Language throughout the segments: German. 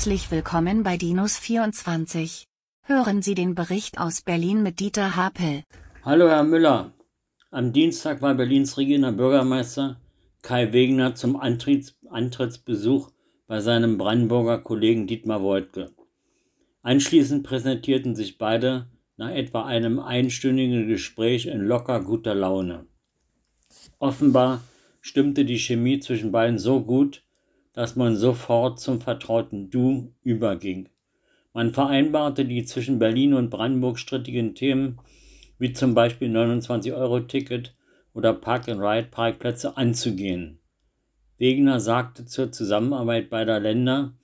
Herzlich willkommen bei Dinos24. Hören Sie den Bericht aus Berlin mit Dieter Hapel. Hallo Herr Müller. Am Dienstag war Berlins regierender Bürgermeister Kai Wegener zum Antritts Antrittsbesuch bei seinem Brandenburger Kollegen Dietmar Woidke. Anschließend präsentierten sich beide nach etwa einem einstündigen Gespräch in locker guter Laune. Offenbar stimmte die Chemie zwischen beiden so gut, dass man sofort zum vertrauten Du überging. Man vereinbarte die zwischen Berlin und Brandenburg strittigen Themen, wie zum Beispiel 29-Euro-Ticket oder Park-and-Ride-Parkplätze anzugehen. Wegener sagte zur Zusammenarbeit beider Länder,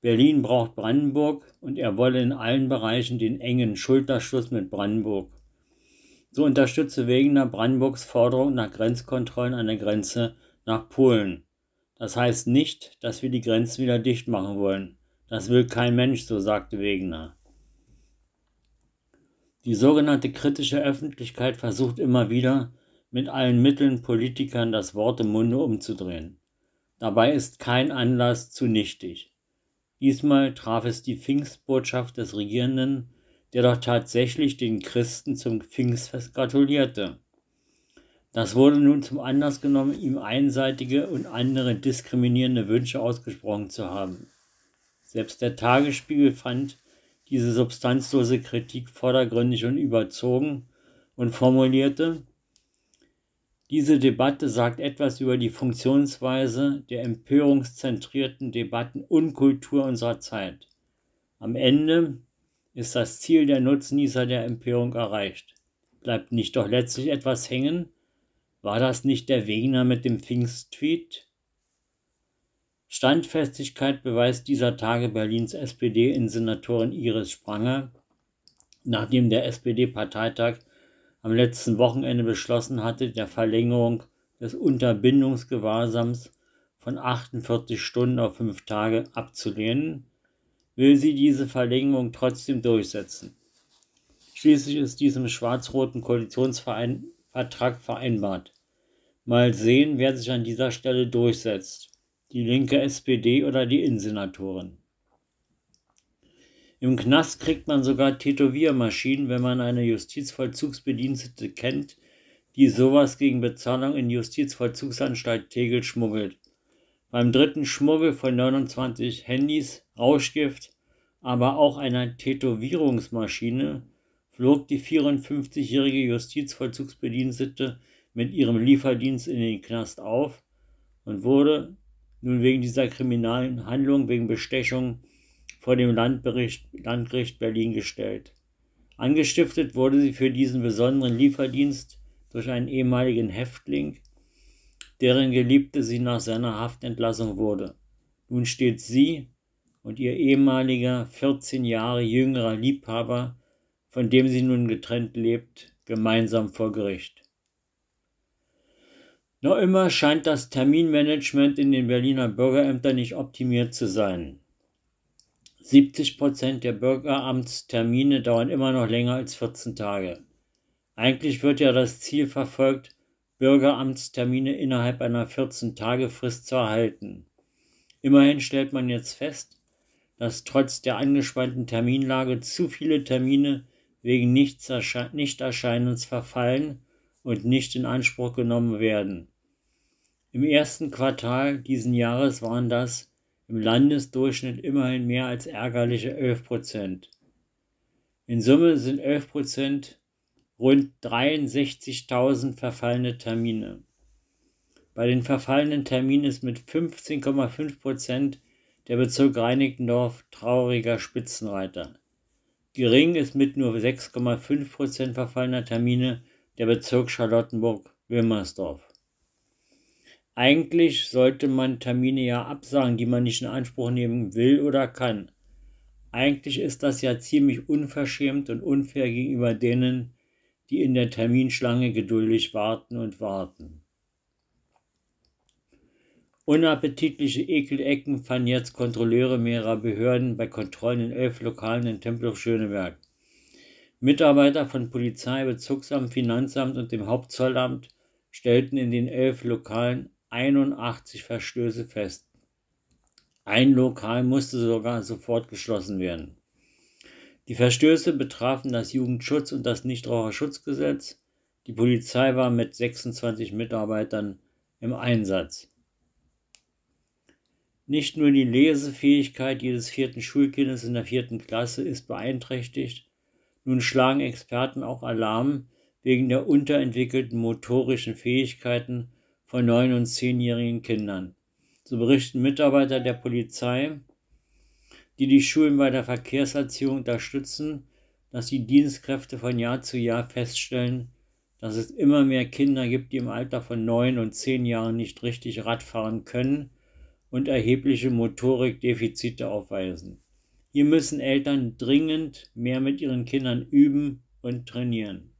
Berlin braucht Brandenburg und er wolle in allen Bereichen den engen Schulterschluss mit Brandenburg. So unterstütze Wegener Brandenburgs Forderung nach Grenzkontrollen an der Grenze nach Polen. Das heißt nicht, dass wir die Grenzen wieder dicht machen wollen. Das will kein Mensch, so sagte Wegener. Die sogenannte kritische Öffentlichkeit versucht immer wieder, mit allen Mitteln Politikern das Wort im Munde umzudrehen. Dabei ist kein Anlass zu nichtig. Diesmal traf es die Pfingstbotschaft des Regierenden, der doch tatsächlich den Christen zum Pfingstfest gratulierte. Das wurde nun zum Anlass genommen, ihm einseitige und andere diskriminierende Wünsche ausgesprochen zu haben. Selbst der Tagesspiegel fand diese substanzlose Kritik vordergründig und überzogen und formulierte, diese Debatte sagt etwas über die Funktionsweise der empörungszentrierten Debattenunkultur unserer Zeit. Am Ende ist das Ziel der Nutznießer der Empörung erreicht. Bleibt nicht doch letztlich etwas hängen, war das nicht der Wegener mit dem Pfingsttweet? Standfestigkeit beweist dieser Tage Berlins SPD-Innensenatorin Iris Spranger, nachdem der SPD-Parteitag am letzten Wochenende beschlossen hatte, der Verlängerung des Unterbindungsgewahrsams von 48 Stunden auf fünf Tage abzulehnen, will sie diese Verlängerung trotzdem durchsetzen. Schließlich ist diesem schwarz-roten Koalitionsvertrag vereinbart. Mal sehen, wer sich an dieser Stelle durchsetzt. Die linke SPD oder die Innensenatorin. Im Knast kriegt man sogar Tätowiermaschinen, wenn man eine Justizvollzugsbedienstete kennt, die sowas gegen Bezahlung in Justizvollzugsanstalt Tegel schmuggelt. Beim dritten Schmuggel von 29 Handys, Rauschgift, aber auch einer Tätowierungsmaschine flog die 54-jährige Justizvollzugsbedienstete mit ihrem Lieferdienst in den Knast auf und wurde nun wegen dieser kriminalen Handlung, wegen Bestechung, vor dem Landgericht Berlin gestellt. Angestiftet wurde sie für diesen besonderen Lieferdienst durch einen ehemaligen Häftling, deren Geliebte sie nach seiner Haftentlassung wurde. Nun steht sie und ihr ehemaliger 14 Jahre jüngerer Liebhaber, von dem sie nun getrennt lebt, gemeinsam vor Gericht. Noch immer scheint das Terminmanagement in den Berliner Bürgerämtern nicht optimiert zu sein. 70 Prozent der Bürgeramtstermine dauern immer noch länger als 14 Tage. Eigentlich wird ja das Ziel verfolgt, Bürgeramtstermine innerhalb einer 14-Tage-Frist zu erhalten. Immerhin stellt man jetzt fest, dass trotz der angespannten Terminlage zu viele Termine wegen Nichterscheinens verfallen und nicht in Anspruch genommen werden. Im ersten Quartal diesen Jahres waren das im Landesdurchschnitt immerhin mehr als ärgerliche 11 Prozent. In Summe sind 11 Prozent rund 63.000 verfallene Termine. Bei den verfallenen Terminen ist mit 15,5 Prozent der Bezirk Reinickendorf trauriger Spitzenreiter. Gering ist mit nur 6,5 Prozent verfallener Termine der Bezirk Charlottenburg-Wilmersdorf. Eigentlich sollte man Termine ja absagen, die man nicht in Anspruch nehmen will oder kann. Eigentlich ist das ja ziemlich unverschämt und unfair gegenüber denen, die in der Terminschlange geduldig warten und warten. Unappetitliche Ekelecken fanden jetzt Kontrolleure mehrerer Behörden bei Kontrollen in elf Lokalen in Tempelhof-Schöneberg. Mitarbeiter von Polizei, Bezirksamt, Finanzamt und dem Hauptzollamt stellten in den elf Lokalen 81 Verstöße fest. Ein Lokal musste sogar sofort geschlossen werden. Die Verstöße betrafen das Jugendschutz- und das Nichtraucherschutzgesetz. Die Polizei war mit 26 Mitarbeitern im Einsatz. Nicht nur die Lesefähigkeit jedes vierten Schulkindes in der vierten Klasse ist beeinträchtigt, nun schlagen Experten auch Alarm wegen der unterentwickelten motorischen Fähigkeiten von neun- und zehnjährigen Kindern. So berichten Mitarbeiter der Polizei, die die Schulen bei der Verkehrserziehung unterstützen, dass die Dienstkräfte von Jahr zu Jahr feststellen, dass es immer mehr Kinder gibt, die im Alter von neun und zehn Jahren nicht richtig Radfahren können und erhebliche Motorikdefizite aufweisen. Hier müssen Eltern dringend mehr mit ihren Kindern üben und trainieren.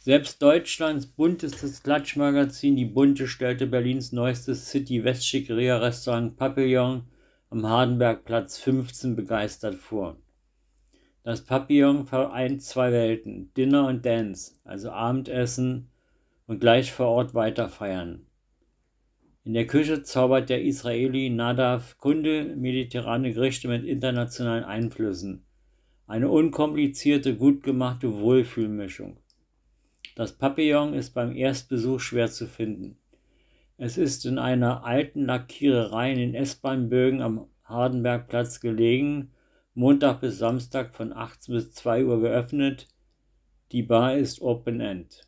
Selbst Deutschlands buntestes Klatschmagazin Die Bunte stellte Berlins neuestes City-West-Schickeria-Restaurant Papillon am Hardenbergplatz 15 begeistert vor. Das Papillon vereint zwei Welten, Dinner und Dance, also Abendessen und gleich vor Ort weiterfeiern. In der Küche zaubert der Israeli Nadav Kunde mediterrane Gerichte mit internationalen Einflüssen. Eine unkomplizierte, gut gemachte Wohlfühlmischung. Das Papillon ist beim Erstbesuch schwer zu finden. Es ist in einer alten Lackiererei in den S-Bahn-Bögen am Hardenbergplatz gelegen, Montag bis Samstag von 18 bis 2 Uhr geöffnet. Die Bar ist Open End.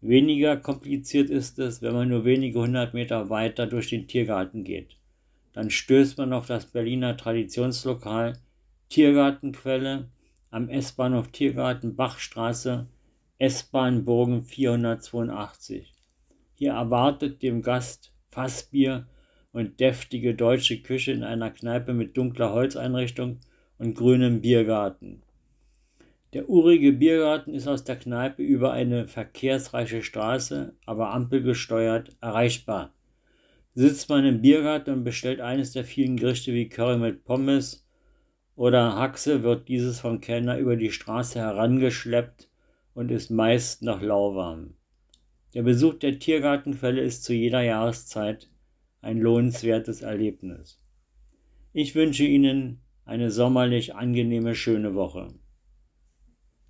Weniger kompliziert ist es, wenn man nur wenige hundert Meter weiter durch den Tiergarten geht. Dann stößt man auf das Berliner Traditionslokal Tiergartenquelle am S-Bahnhof Tiergarten Bachstraße, S-Bahn-Bogen 482. Hier erwartet dem Gast Fassbier und deftige deutsche Küche in einer Kneipe mit dunkler Holzeinrichtung und grünem Biergarten. Der urige Biergarten ist aus der Kneipe über eine verkehrsreiche Straße, aber ampelgesteuert, erreichbar. Sitzt man im Biergarten und bestellt eines der vielen Gerichte wie Curry mit Pommes oder Haxe, wird dieses vom Kellner über die Straße herangeschleppt und ist meist noch lauwarm. Der Besuch der Tiergartenquelle ist zu jeder Jahreszeit ein lohnenswertes Erlebnis. Ich wünsche Ihnen eine sommerlich angenehme, schöne Woche.